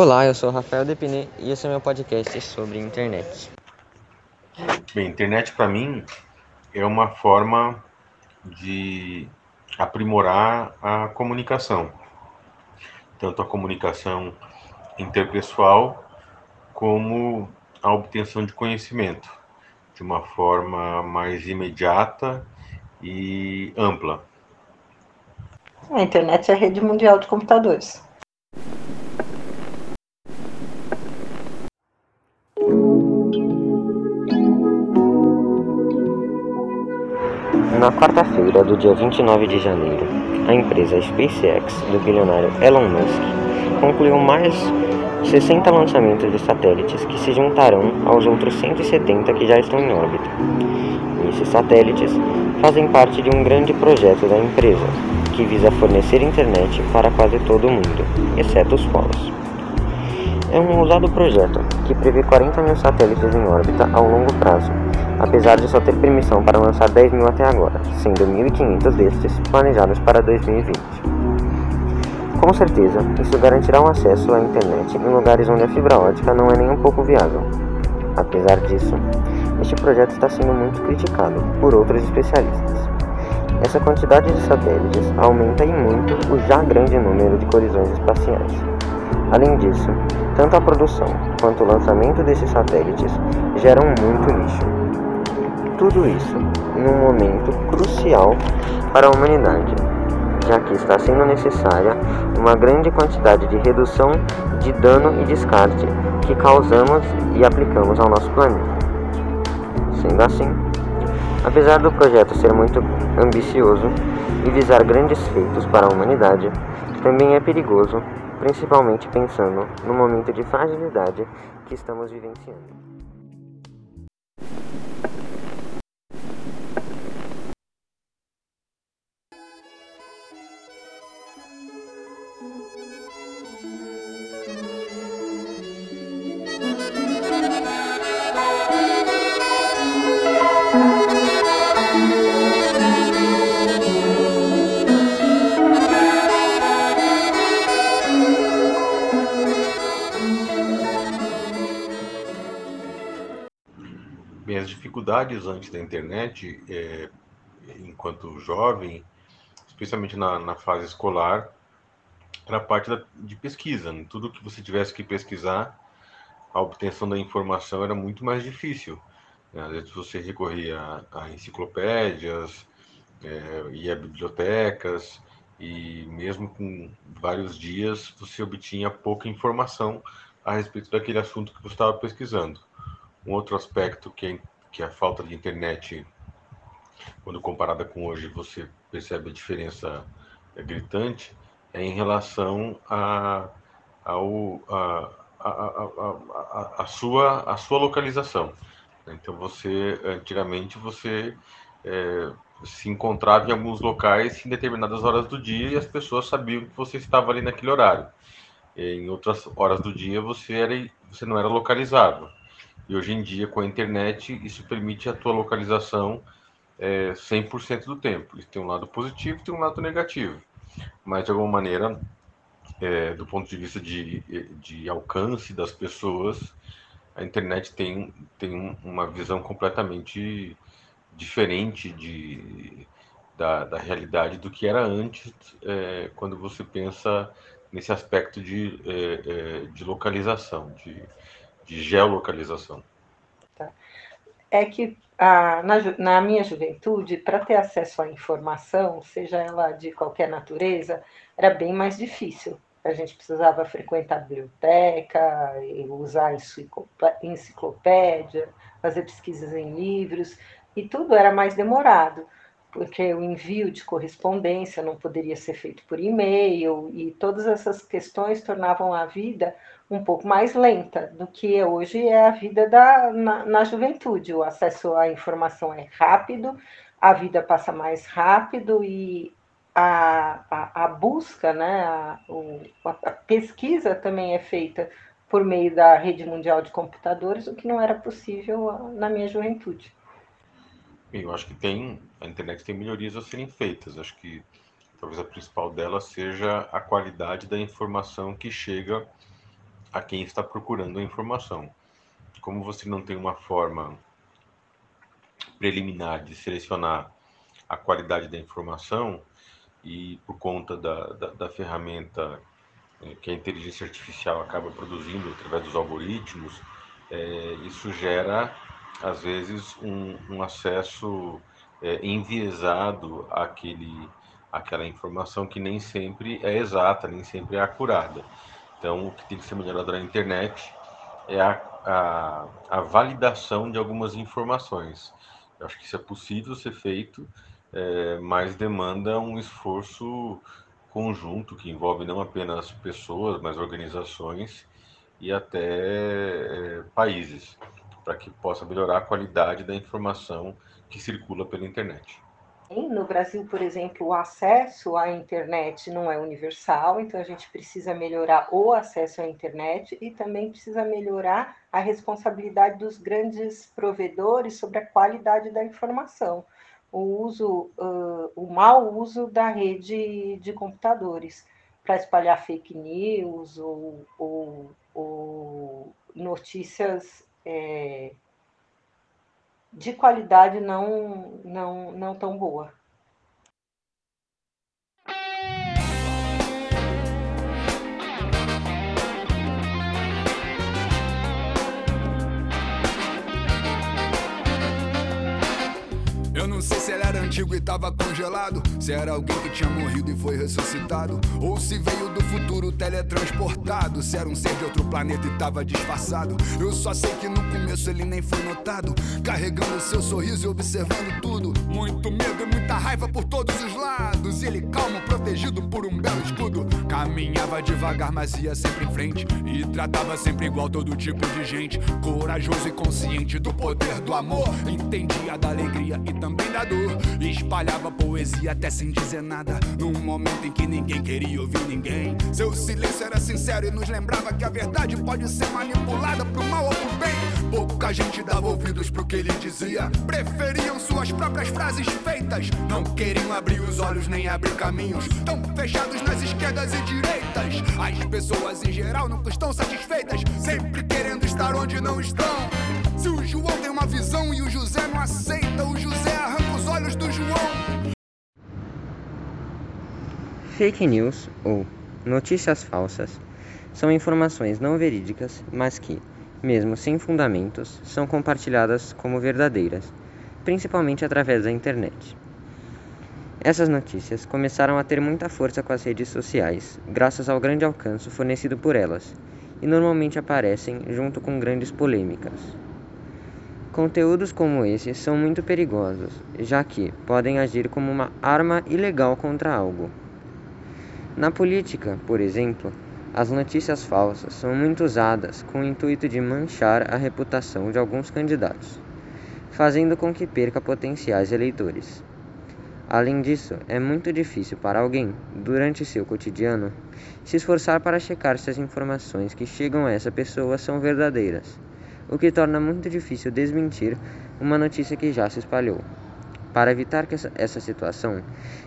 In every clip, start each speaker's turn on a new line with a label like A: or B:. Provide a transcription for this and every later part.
A: Olá, eu sou o Rafael Depiné e esse é meu podcast sobre internet.
B: Bem, internet para mim é uma forma de aprimorar a comunicação, tanto a comunicação interpessoal como a obtenção de conhecimento de uma forma mais imediata e ampla.
C: A internet é a rede mundial de computadores.
A: Na quarta-feira do dia 29 de janeiro, a empresa SpaceX do bilionário Elon Musk concluiu mais 60 lançamentos de satélites que se juntarão aos outros 170 que já estão em órbita. Esses satélites fazem parte de um grande projeto da empresa, que visa fornecer internet para quase todo mundo, exceto os polos. É um ousado projeto que prevê 40 mil satélites em órbita ao longo prazo apesar de só ter permissão para lançar 10 mil até agora, sendo 1.500 destes planejados para 2020. Com certeza, isso garantirá um acesso à internet em lugares onde a fibra ótica não é nem um pouco viável. Apesar disso, este projeto está sendo muito criticado por outros especialistas. Essa quantidade de satélites aumenta em muito o já grande número de colisões espaciais. Além disso, tanto a produção quanto o lançamento desses satélites geram muito lixo, tudo isso num momento crucial para a humanidade, já que está sendo necessária uma grande quantidade de redução de dano e descarte que causamos e aplicamos ao nosso planeta. Sendo assim, apesar do projeto ser muito ambicioso e visar grandes feitos para a humanidade, também é perigoso, principalmente pensando no momento de fragilidade que estamos vivenciando.
B: Dificuldades antes da internet, é, enquanto jovem, especialmente na, na fase escolar, era a parte da, de pesquisa. Né? Tudo que você tivesse que pesquisar, a obtenção da informação era muito mais difícil. Né? Às vezes você recorria a, a enciclopédias, é, ia a bibliotecas, e mesmo com vários dias você obtinha pouca informação a respeito daquele assunto que você estava pesquisando. Um outro aspecto que é, que a falta de internet, quando comparada com hoje, você percebe a diferença é, gritante, é em relação ao, a, a, a, a, sua, a sua localização. Então, você, antigamente, você é, se encontrava em alguns locais em determinadas horas do dia e as pessoas sabiam que você estava ali naquele horário. Em outras horas do dia, você, era, você não era localizável. E hoje em dia, com a internet, isso permite a tua localização é, 100% do tempo. Isso tem um lado positivo e tem um lado negativo. Mas, de alguma maneira, é, do ponto de vista de, de alcance das pessoas, a internet tem, tem uma visão completamente diferente de, da, da realidade do que era antes, é, quando você pensa nesse aspecto de, é, é de localização, de, de geolocalização?
C: Tá. É que na, na minha juventude, para ter acesso à informação, seja ela de qualquer natureza, era bem mais difícil. A gente precisava frequentar a biblioteca, usar enciclopédia, fazer pesquisas em livros, e tudo era mais demorado porque o envio de correspondência não poderia ser feito por e-mail, e todas essas questões tornavam a vida um pouco mais lenta do que hoje é a vida da, na, na juventude. O acesso à informação é rápido, a vida passa mais rápido e a, a, a busca, né, a, a pesquisa também é feita por meio da rede mundial de computadores, o que não era possível ah, na minha juventude.
B: Eu acho que tem a internet tem melhorias a serem feitas. Acho que talvez a principal delas seja a qualidade da informação que chega a quem está procurando a informação. Como você não tem uma forma preliminar de selecionar a qualidade da informação, e por conta da, da, da ferramenta é, que a inteligência artificial acaba produzindo através dos algoritmos, é, isso gera, às vezes, um, um acesso é, enviesado àquele, àquela informação que nem sempre é exata, nem sempre é acurada. Então, o que tem que ser melhorado na internet é a, a, a validação de algumas informações. Eu acho que isso é possível ser feito, é, mas demanda um esforço conjunto que envolve não apenas pessoas, mas organizações e até é, países, para que possa melhorar a qualidade da informação que circula pela internet.
C: No Brasil, por exemplo, o acesso à internet não é universal, então a gente precisa melhorar o acesso à internet e também precisa melhorar a responsabilidade dos grandes provedores sobre a qualidade da informação o uso, uh, o mau uso da rede de computadores para espalhar fake news ou, ou, ou notícias é, de qualidade não, não, não tão boa.
D: não sei se ele era antigo e tava congelado. Se era alguém que tinha morrido e foi ressuscitado. Ou se veio do futuro teletransportado. Se era um ser de outro planeta e tava disfarçado. Eu só sei que no começo ele nem foi notado. Carregando seu sorriso e observando tudo. Muito medo e muita raiva por todos os lados. E ele calmo, protegido por um belo escudo. Caminhava devagar, mas ia sempre em frente. E tratava sempre igual todo tipo de gente. Corajoso e consciente do poder do amor. Entendia da alegria e também da dor. Espalhava poesia até sem dizer nada. Num momento em que ninguém queria ouvir ninguém. Seu silêncio era sincero e nos lembrava que a verdade pode ser manipulada pro mal ou pro bem. Pouca gente dava ouvidos pro que ele dizia. Preferiam suas próprias frases feitas. Não queriam abrir os olhos nem abrir caminhos. Tão fechados nas esquerdas e direitas. As pessoas em geral nunca estão satisfeitas. Sempre querendo estar onde não estão. Se o João tem uma visão e o José não aceita, o José
A: Fake news ou notícias falsas são informações não verídicas, mas que, mesmo sem fundamentos, são compartilhadas como verdadeiras, principalmente através da internet. Essas notícias começaram a ter muita força com as redes sociais, graças ao grande alcance fornecido por elas, e normalmente aparecem junto com grandes polêmicas. Conteúdos como esse são muito perigosos, já que podem agir como uma arma ilegal contra algo. Na política, por exemplo, as notícias falsas são muito usadas com o intuito de manchar a reputação de alguns candidatos, fazendo com que perca potenciais eleitores. Além disso, é muito difícil para alguém, durante seu cotidiano, se esforçar para checar se as informações que chegam a essa pessoa são verdadeiras o que torna muito difícil desmentir uma notícia que já se espalhou. Para evitar essa, essa situação,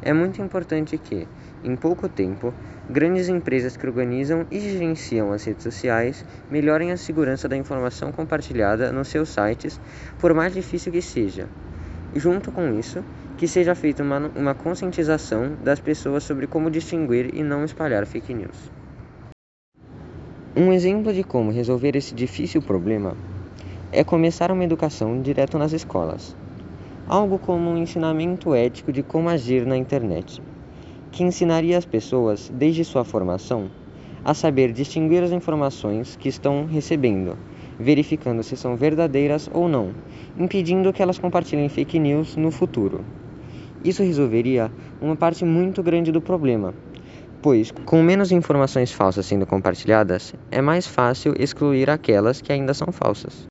A: é muito importante que, em pouco tempo, grandes empresas que organizam e gerenciam as redes sociais melhorem a segurança da informação compartilhada nos seus sites, por mais difícil que seja. Junto com isso, que seja feita uma, uma conscientização das pessoas sobre como distinguir e não espalhar fake news. Um exemplo de como resolver esse difícil problema é começar uma educação direto nas escolas, algo como um ensinamento ético de como agir na internet, que ensinaria as pessoas, desde sua formação, a saber distinguir as informações que estão recebendo, verificando se são verdadeiras ou não, impedindo que elas compartilhem fake news no futuro. Isso resolveria uma parte muito grande do problema, pois, com menos informações falsas sendo compartilhadas, é mais fácil excluir aquelas que ainda são falsas.